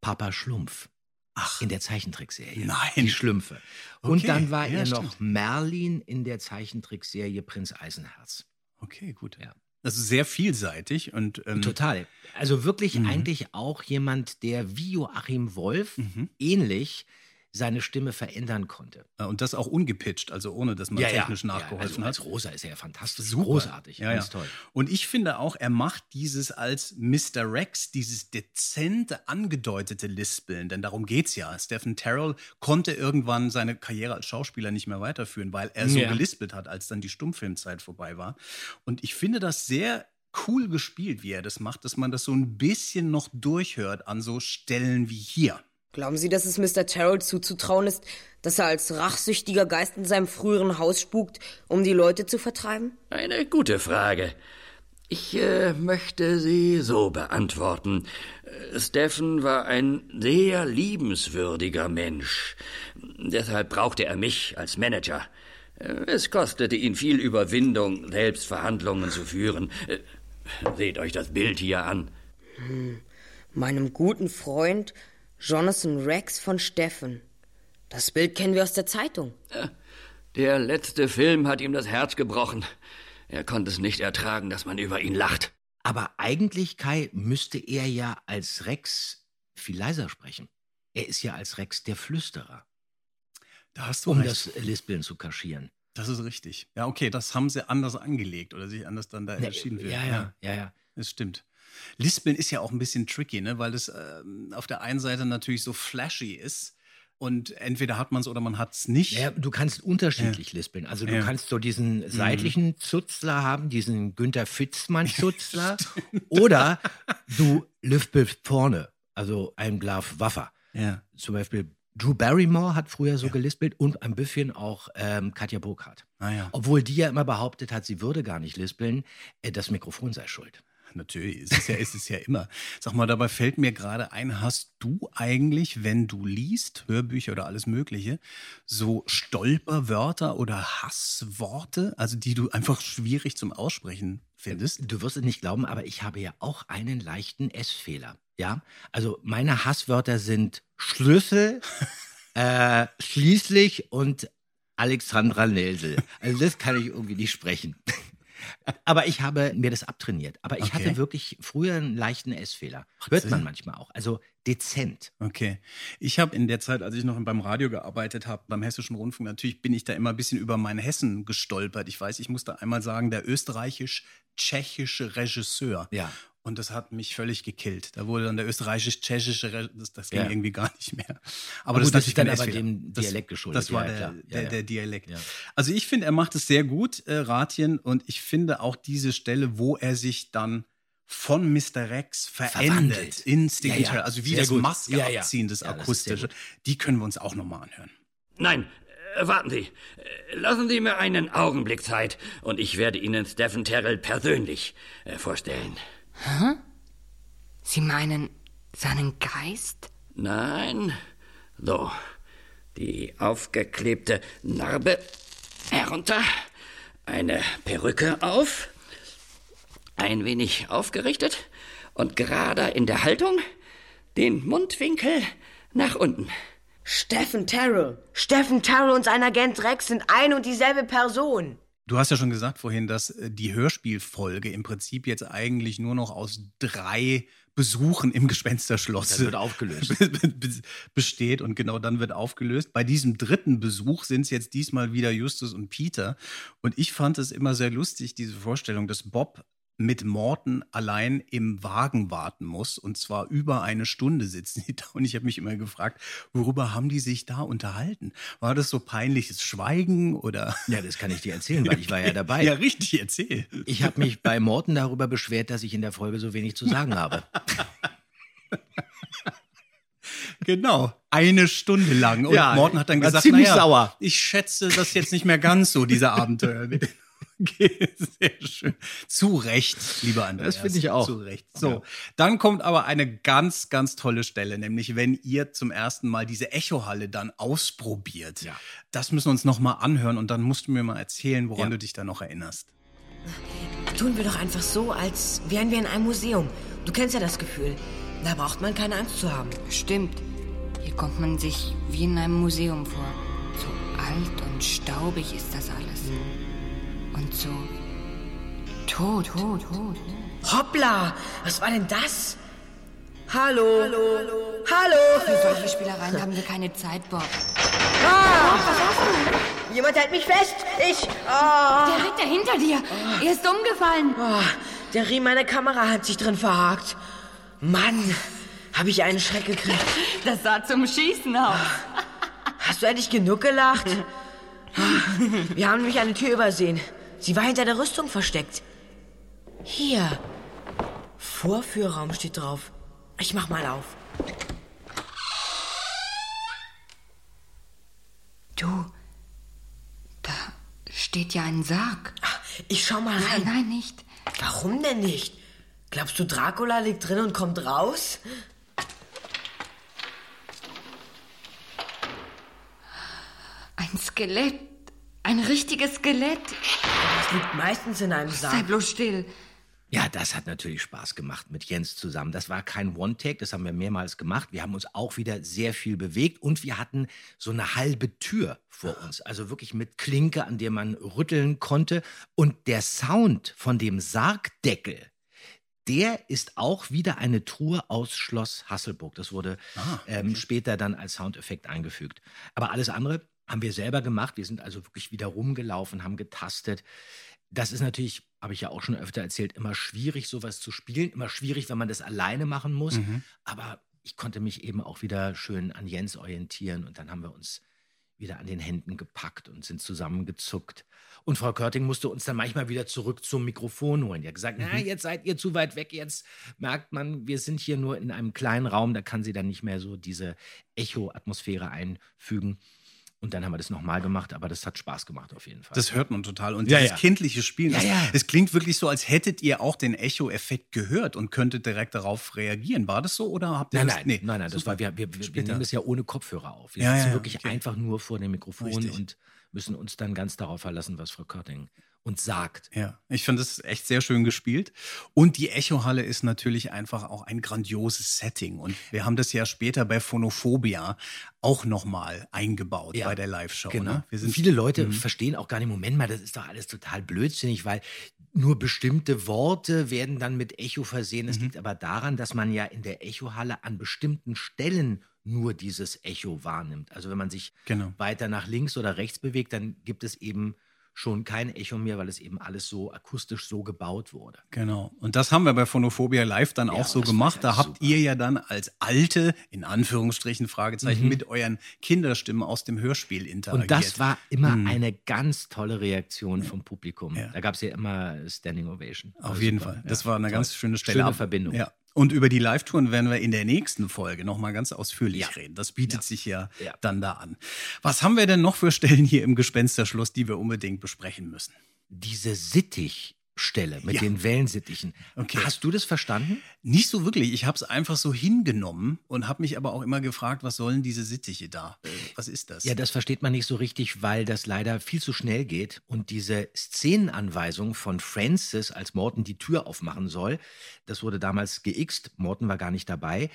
Papa Schlumpf Ach, in der Zeichentrickserie. Nein. Die Schlümpfe. Und Okay, dann war ja, er noch stimmt. Merlin in der Zeichentrickserie Prinz Eisenherz. okay, gut. Ja. Also sehr vielseitig und ähm, Total. Also wirklich Mhm. eigentlich auch jemand, der wie Joachim Wolf Mhm. ähnlich seine Stimme verändern konnte. Äh, Und das auch ungepitcht, also ohne dass man technisch Ja, nachgeholfen also als hat. Rosa ist er ja fantastisch. Super. Großartig. Ja, ganz ja. toll. Und ich finde auch, er macht dieses als Mr. Rex, dieses dezente, angedeutete Lispeln, denn darum geht's ja. Stephen Terrell konnte irgendwann seine Karriere als Schauspieler nicht mehr weiterführen, weil er so Ja. gelispelt hat, als dann die Stummfilmzeit vorbei war. Und ich finde das sehr cool gespielt, wie er das macht, dass man das so ein bisschen noch durchhört an so Stellen wie hier. Glauben Sie, dass es Mr. Terrell zuzutrauen ist, dass er als rachsüchtiger Geist in seinem früheren Haus spukt, um die Leute zu vertreiben? Eine gute Frage. Ich äh, möchte sie so beantworten. Äh, Steffen war ein sehr liebenswürdiger Mensch. Deshalb brauchte er mich als Manager. Äh, Es kostete ihn viel Überwindung, selbst Verhandlungen zu führen. Äh, Seht euch das Bild hier an. Meinem guten Freund Jonathan Rex von Steffen. Das Bild kennen wir aus der Zeitung. Der letzte Film hat ihm das Herz gebrochen. Er konnte es nicht ertragen, dass man über ihn lacht. Aber eigentlich, Kai, müsste er ja als Rex viel leiser sprechen. Er ist ja als Rex der Flüsterer, Da hast du um recht. das Lispeln zu kaschieren. Das ist richtig. Ja, okay, das haben sie anders angelegt oder sich anders dann da entschieden wird. ja, ja, ja, ja. Das stimmt. Lispeln ist ja auch ein bisschen tricky, ne? weil das ähm, auf der einen Seite natürlich so flashy ist und entweder hat man es oder man hat es nicht. Ja, du kannst unterschiedlich lispeln. Also du Ja. Mhm. kannst so diesen seitlichen Zuzler haben, diesen Günther Fitzmann-Zuzler. oder du lispelst vorne, also ein Glas Waffer. Ja. Zum Beispiel Drew Barrymore hat früher so gelispelt und ein bisschen auch ähm, Katja Burkhardt. Ah ja, Obwohl die ja immer behauptet hat, sie würde gar nicht lispeln, äh, das Mikrofon sei schuld. Natürlich. Es ist ja, es ist ja immer. Sag mal, dabei fällt mir gerade ein, hast du eigentlich, wenn du liest, Hörbücher oder alles Mögliche, so Stolperwörter oder Hassworte, also die du einfach schwierig zum Aussprechen findest? Du wirst es nicht glauben, aber ich habe ja auch einen leichten S-Fehler. Ja, also meine Hasswörter sind Schlüssel, äh, schließlich und Alexandra Nelsel. Also das kann ich irgendwie nicht sprechen. Aber ich habe mir das abtrainiert. Aber ich Okay. hatte wirklich früher einen leichten S-Fehler. Hört man manchmal auch. Also dezent. Okay. Ich habe in der Zeit, als ich noch beim Radio gearbeitet habe, beim Hessischen Rundfunk, natürlich bin ich da immer ein bisschen über mein Hessen gestolpert. Ich weiß, ich musste einmal sagen, der österreichisch-tschechische Regisseur. Ja. Und das hat mich völlig gekillt. Da wurde dann der österreichisch-tschechische, Re- das, das ging Ja. irgendwie gar nicht mehr. Aber gut, das ist kein dann aber dem Das- Dialekt geschuldet. Das war Ja, der, der, ja. der Dialekt. Ja. Also ich finde, er macht es sehr gut, äh, Ratien. Und ich finde auch diese Stelle, wo er sich dann von Mr. Rex verändert Verwandelt. in Sticky Ja, ja. Terror, also wie Sehr das gut. Maske Ja, ja. abziehen, das das ist akustische, gut. die können wir uns auch nochmal anhören. Nein, äh, warten Sie. Äh, Lassen Sie mir einen Augenblick Zeit und ich werde Ihnen Stephen Terrell persönlich äh, vorstellen. Sie meinen seinen Geist? Nein. So. Die aufgeklebte Narbe herunter. Eine Perücke auf. Ein wenig aufgerichtet und gerader in der Haltung. Den Mundwinkel nach unten. Steffen Terrell. Steffen Terrell und sein Agent Rex sind ein und dieselbe Person. Du hast ja schon gesagt vorhin, dass äh, die Hörspielfolge im Prinzip jetzt eigentlich nur noch aus drei Besuchen im Gespensterschloss wird aufgelöst. be- besteht und genau dann wird aufgelöst. Bei diesem dritten Besuch sind es jetzt diesmal wieder Justus und Peter. Und ich fand es immer sehr lustig, diese Vorstellung, dass Bob mit Morten allein im Wagen warten muss und zwar über eine Stunde sitzen die da und ich habe mich immer gefragt, worüber haben die sich da unterhalten? War das so peinliches Schweigen oder Ja, das kann ich dir erzählen, weil ich war ja dabei. Ja, richtig, erzähl. Ich habe mich bei Morten darüber beschwert, dass ich in der Folge so wenig zu sagen habe. Genau, eine Stunde lang. Und Ja, Morten hat dann gesagt, ziemlich naja, sauer. ich schätze das jetzt nicht mehr ganz so, diese Abenteuer. Sehr schön. Zu Recht, lieber Andreas. Das finde ich auch. Zu Recht. So, Ja. dann kommt aber eine ganz, ganz tolle Stelle, nämlich wenn ihr zum ersten Mal diese Echohalle dann ausprobiert. Ja. Das müssen wir uns noch mal anhören und dann musst du mir mal erzählen, woran Ja. du dich da noch erinnerst. Tun wir doch einfach so, als wären wir in einem Museum. Du kennst ja das Gefühl. Da braucht man keine Angst zu haben. Stimmt. Hier kommt man sich wie in einem Museum vor. So alt und staubig ist das alles. Und so tot, tot, tot. Hoppla! Was war denn das? Hallo? Hallo? Hallo? Für solche Spielereien haben wir keine Zeit, Bob. Jemand hält mich fest! Ich! Ah! Der Ritter hinter dir. Er ist umgefallen. Ah, der Riemen meiner Kamera hat sich drin verhakt. Mann, habe ich einen Schreck gekriegt. Das sah zum Schießen aus. Hast du endlich genug gelacht? Ah, Wir haben nämlich eine Tür übersehen. Sie war hinter der Rüstung versteckt. Hier. Vorführraum steht drauf. Ich mach mal auf. Du, da steht ja ein Sarg. Ah, Ich schau mal Nein, rein. nein, nicht. Warum denn nicht? Glaubst du, Dracula liegt drin und kommt raus? Ein Skelett. Ein richtiges Skelett. Das liegt meistens in einem Sei Sarg. bloß still. Ja, das hat natürlich Spaß gemacht mit Jens zusammen. Das war kein One-Take, das haben wir mehrmals gemacht. Wir haben uns auch wieder sehr viel bewegt und wir hatten so eine halbe Tür vor uns. Also wirklich mit Klinke, an der man rütteln konnte. Und der Sound von dem Sargdeckel, der ist auch wieder eine Truhe aus Schloss Hasselburg. Das wurde ähm, später dann als Soundeffekt eingefügt. Aber alles andere haben wir selber gemacht. Wir sind also wirklich wieder rumgelaufen, haben getastet. Das ist natürlich, habe ich ja auch schon öfter erzählt, immer schwierig, sowas zu spielen. Immer schwierig, wenn man das alleine machen muss. Aber ich konnte mich eben auch wieder schön an Jens orientieren und dann haben wir uns wieder an den Händen gepackt und sind zusammengezuckt. Und Frau Körting musste uns dann manchmal wieder zurück zum Mikrofon holen. Die hat gesagt, na, jetzt seid ihr zu weit weg, jetzt merkt man, wir sind hier nur in einem kleinen Raum, da kann sie dann nicht mehr so diese Echo-Atmosphäre einfügen. Und dann haben wir das nochmal gemacht, aber das hat Spaß gemacht auf jeden Fall. Das hört man total. Und Ja, dieses ja. kindliche Spielen, Ja, ja. es klingt wirklich so, als hättet ihr auch den Echo-Effekt gehört und könntet direkt darauf reagieren. War das so oder habt ihr Nein, das? nein, Nee. nein, nein, das war, wir, wir, wir nehmen das ja ohne Kopfhörer auf. Wir Ja, sitzen ja, wirklich okay. einfach nur vor dem Mikrofon Richtig. und müssen uns dann ganz darauf verlassen, was Frau Körting uns sagt. Ja, ich finde es echt sehr schön gespielt. Und die Echohalle ist natürlich einfach auch ein grandioses Setting. Und wir haben das ja später bei Phonophobia auch nochmal eingebaut Ja, bei der Live-Show. Genau. Ne? Wir sind, Viele Leute Mhm. verstehen auch gar nicht, Moment mal, das ist doch alles total blödsinnig, weil nur bestimmte Worte werden dann mit Echo versehen. Mhm. Es liegt aber daran, dass man ja in der Echohalle an bestimmten Stellen nur dieses Echo wahrnimmt. Also wenn man sich Genau. weiter nach links oder rechts bewegt, dann gibt es eben schon kein Echo mehr, weil es eben alles so akustisch so gebaut wurde. Genau. Und das haben wir bei Phonophobia Live dann Ja, auch so gemacht. Da habt super. ihr ja dann als alte, in Anführungsstrichen, Fragezeichen, Mhm. mit euren Kinderstimmen aus dem Hörspiel interagiert. Und das war immer Mhm. eine ganz tolle Reaktion vom Publikum. Ja. Da gab es ja immer Standing Ovation. Auf jeden super. Fall. Das Ja, war eine toll. ganz schöne Stelle. Schöne Verbindung. Ja. Und über die Live-Touren werden wir in der nächsten Folge nochmal ganz ausführlich Ja. reden. Das bietet Ja. sich ja, Ja. dann da an. Was haben wir denn noch für Stellen hier im Gespensterschloss, die wir unbedingt besprechen müssen? Diese Sittichstelle mit Ja. den Wellensittichen. Okay. Hast du das verstanden? Nicht so wirklich. Ich habe es einfach so hingenommen und habe mich aber auch immer gefragt, was sollen diese Sittiche da? Was ist das? Ja, das versteht man nicht so richtig, weil das leider viel zu schnell geht. Und diese Szenenanweisung von Francis, als Morton die Tür aufmachen soll, das wurde damals geixt, Morton war gar nicht dabei,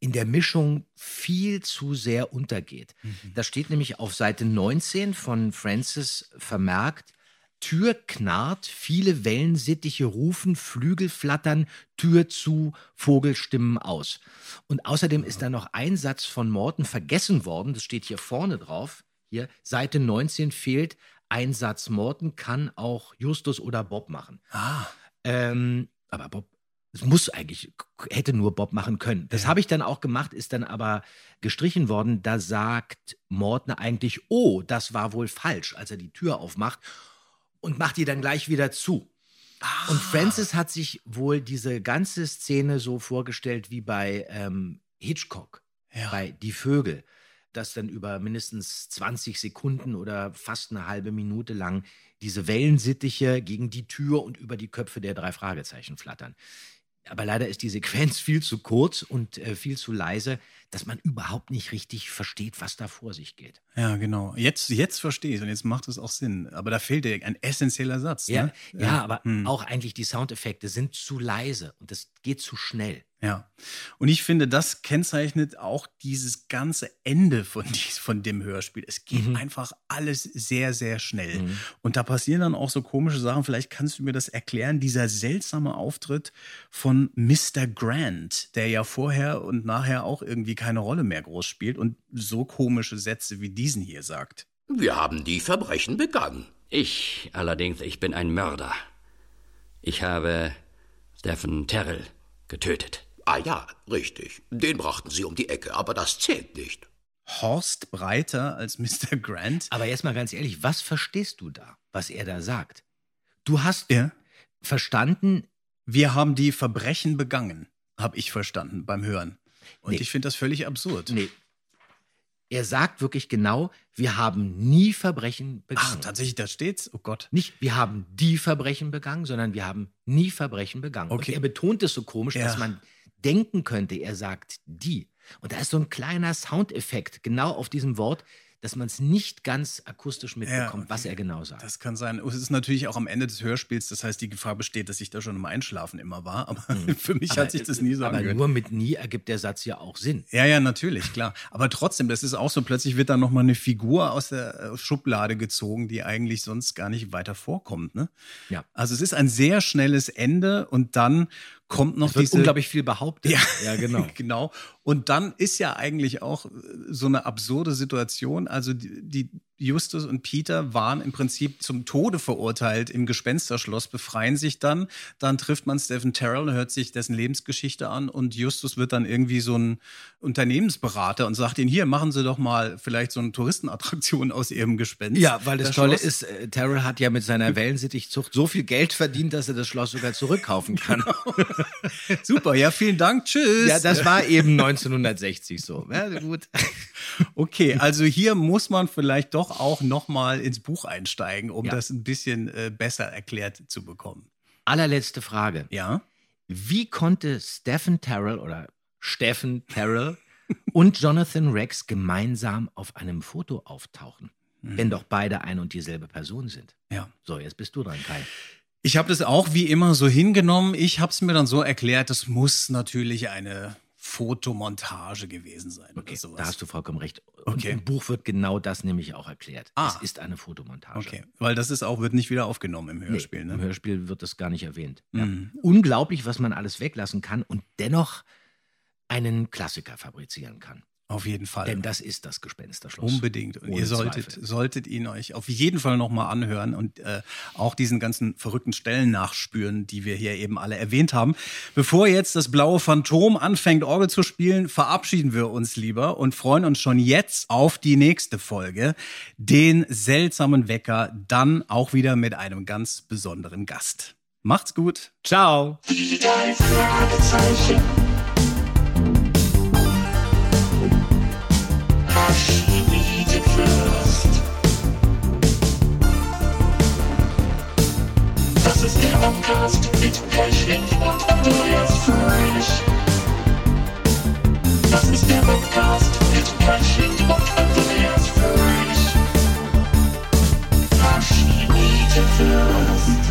in der Mischung viel zu sehr untergeht. Da steht nämlich auf Seite 19 von Francis vermerkt, Tür knarrt, viele Wellensittiche rufen, Flügel flattern, Tür zu, Vogelstimmen aus. Und außerdem ist da noch ein Satz von Morton vergessen worden, das steht hier vorne drauf. Hier, Seite 19 fehlt ein Satz. Morton kann auch Justus oder Bob machen. Ah, Ähm, aber Bob, es muss eigentlich, hätte nur Bob machen können. Das Ja. habe ich dann auch gemacht, ist dann aber gestrichen worden. Da sagt Morton eigentlich, oh, das war wohl falsch, als er die Tür aufmacht und macht die dann gleich wieder zu. Ah. Und Francis hat sich wohl diese ganze Szene so vorgestellt wie bei ähm, Hitchcock. Ja. bei Die Vögel, dass dann über mindestens 20 Sekunden oder fast eine halbe Minute lang diese Wellensittiche gegen die Tür und über die Köpfe der drei Fragezeichen flattern. Aber leider ist die Sequenz viel zu kurz und äh, viel zu leise, dass man überhaupt nicht richtig versteht, was da vor sich geht. Ja, genau. Jetzt, jetzt verstehe ich und jetzt macht es auch Sinn. Aber da fehlt dir ein essentieller Satz. Ja, ne? ja, aber Hm. auch eigentlich die Soundeffekte sind zu leise und das geht zu schnell. Ja. Und ich finde, das kennzeichnet auch dieses ganze Ende von, dies, von dem Hörspiel. Es geht Mhm. einfach alles sehr, sehr schnell. Mhm. Und da passieren dann auch so komische Sachen. Vielleicht kannst du mir das erklären. Dieser seltsame Auftritt von Mr. Grant, der ja vorher und nachher auch irgendwie keine Rolle mehr groß spielt und so komische Sätze wie diesen hier sagt. Wir haben die Verbrechen begangen. Ich allerdings, ich bin ein Mörder. Ich habe Stephen Terrell getötet. Ah ja, richtig. Den brachten sie um die Ecke, aber das zählt nicht. Horst Breiter als Mr. Grant. Aber jetzt mal ganz ehrlich, was verstehst du da, was er da sagt? Du hast Ja. verstanden, Wir haben die Verbrechen begangen, habe ich verstanden beim Hören. Und Nee. ich finde das völlig absurd. nee. Er sagt wirklich genau, wir haben nie Verbrechen Ach, begangen. tatsächlich, da steht's. Oh Gott. Nicht, wir haben die Verbrechen begangen, sondern wir haben nie Verbrechen begangen. Okay. Und er betont es so komisch, Ja. dass man denken könnte, er sagt die. Und da ist so ein kleiner Soundeffekt genau auf diesem Wort, dass man es nicht ganz akustisch mitbekommt, okay. was er genau sagt. Das kann sein. Es ist natürlich auch am Ende des Hörspiels, das heißt, die Gefahr besteht, dass ich da schon im Einschlafen immer war. Aber für mich Aber- hat sich das nie so Aber angehört. nur mit nie ergibt der Satz ja auch Sinn. Ja, ja, natürlich, klar. Aber trotzdem, das ist auch so, plötzlich wird dann nochmal eine Figur aus der äh, Schublade gezogen, die eigentlich sonst gar nicht weiter vorkommt. Ne? Ja. Also es ist ein sehr schnelles Ende und dann kommt noch Es wird diese... unglaublich viel behauptet. Ja, ja genau. genau. Und dann ist ja eigentlich auch äh, so eine absurde Situation. Also die, die Justus und Peter waren im Prinzip zum Tode verurteilt im Gespensterschloss, befreien sich dann. Dann trifft man Stephen Terrell, hört sich dessen Lebensgeschichte an und Justus wird dann irgendwie so ein Unternehmensberater und sagt ihnen, hier, machen Sie doch mal vielleicht so eine Touristenattraktion aus Ihrem Gespenst. Ja, weil das Das Tolle Schloss- ist, äh, Terrell hat ja mit seiner Wellensittichzucht so viel Geld verdient, dass er das Schloss sogar zurückkaufen kann. Super, ja, vielen Dank, tschüss. ja, das war eben 1960 so. Ja, gut. Okay, also hier muss man vielleicht doch auch noch mal ins Buch einsteigen, um Ja. das ein bisschen äh, besser erklärt zu bekommen. Allerletzte Frage. Ja? Wie konnte Stephen Terrell oder Stephen Terrell und Jonathan Rex gemeinsam auf einem Foto auftauchen, wenn doch beide ein und dieselbe Person sind? Ja. So, jetzt bist du dran, Kai. Ich habe das auch wie immer so hingenommen. Ich habe es mir dann so erklärt, das muss natürlich eine Fotomontage gewesen sein oder sowas. Da hast du vollkommen recht. Und Okay. im Buch wird genau das nämlich auch erklärt. Ah. Es ist eine Fotomontage. Okay, weil das ist auch wird nicht wieder aufgenommen im Hörspiel, nee, Im ne? Hörspiel wird das gar nicht erwähnt. Ja. Mhm. Unglaublich, was man alles weglassen kann und dennoch einen Klassiker fabrizieren kann. Auf jeden Fall. Denn das ist das Gespensterschloss. Unbedingt. Und Ohne ihr solltet, Zweifel. solltet ihn euch auf jeden Fall nochmal anhören und äh, auch diesen ganzen verrückten Stellen nachspüren, die wir hier eben alle erwähnt haben. Bevor jetzt das blaue Phantom anfängt, Orgel zu spielen, verabschieden wir uns lieber und freuen uns schon jetzt auf die nächste Folge, den seltsamen Wecker, dann auch wieder mit einem ganz besonderen Gast. Macht's gut. Ciao. Podcast mit Pershing und Andreas Fröhlich. Das ist der Podcast mit Pershing und Andreas Fröhlich. Verschiedene Fürst.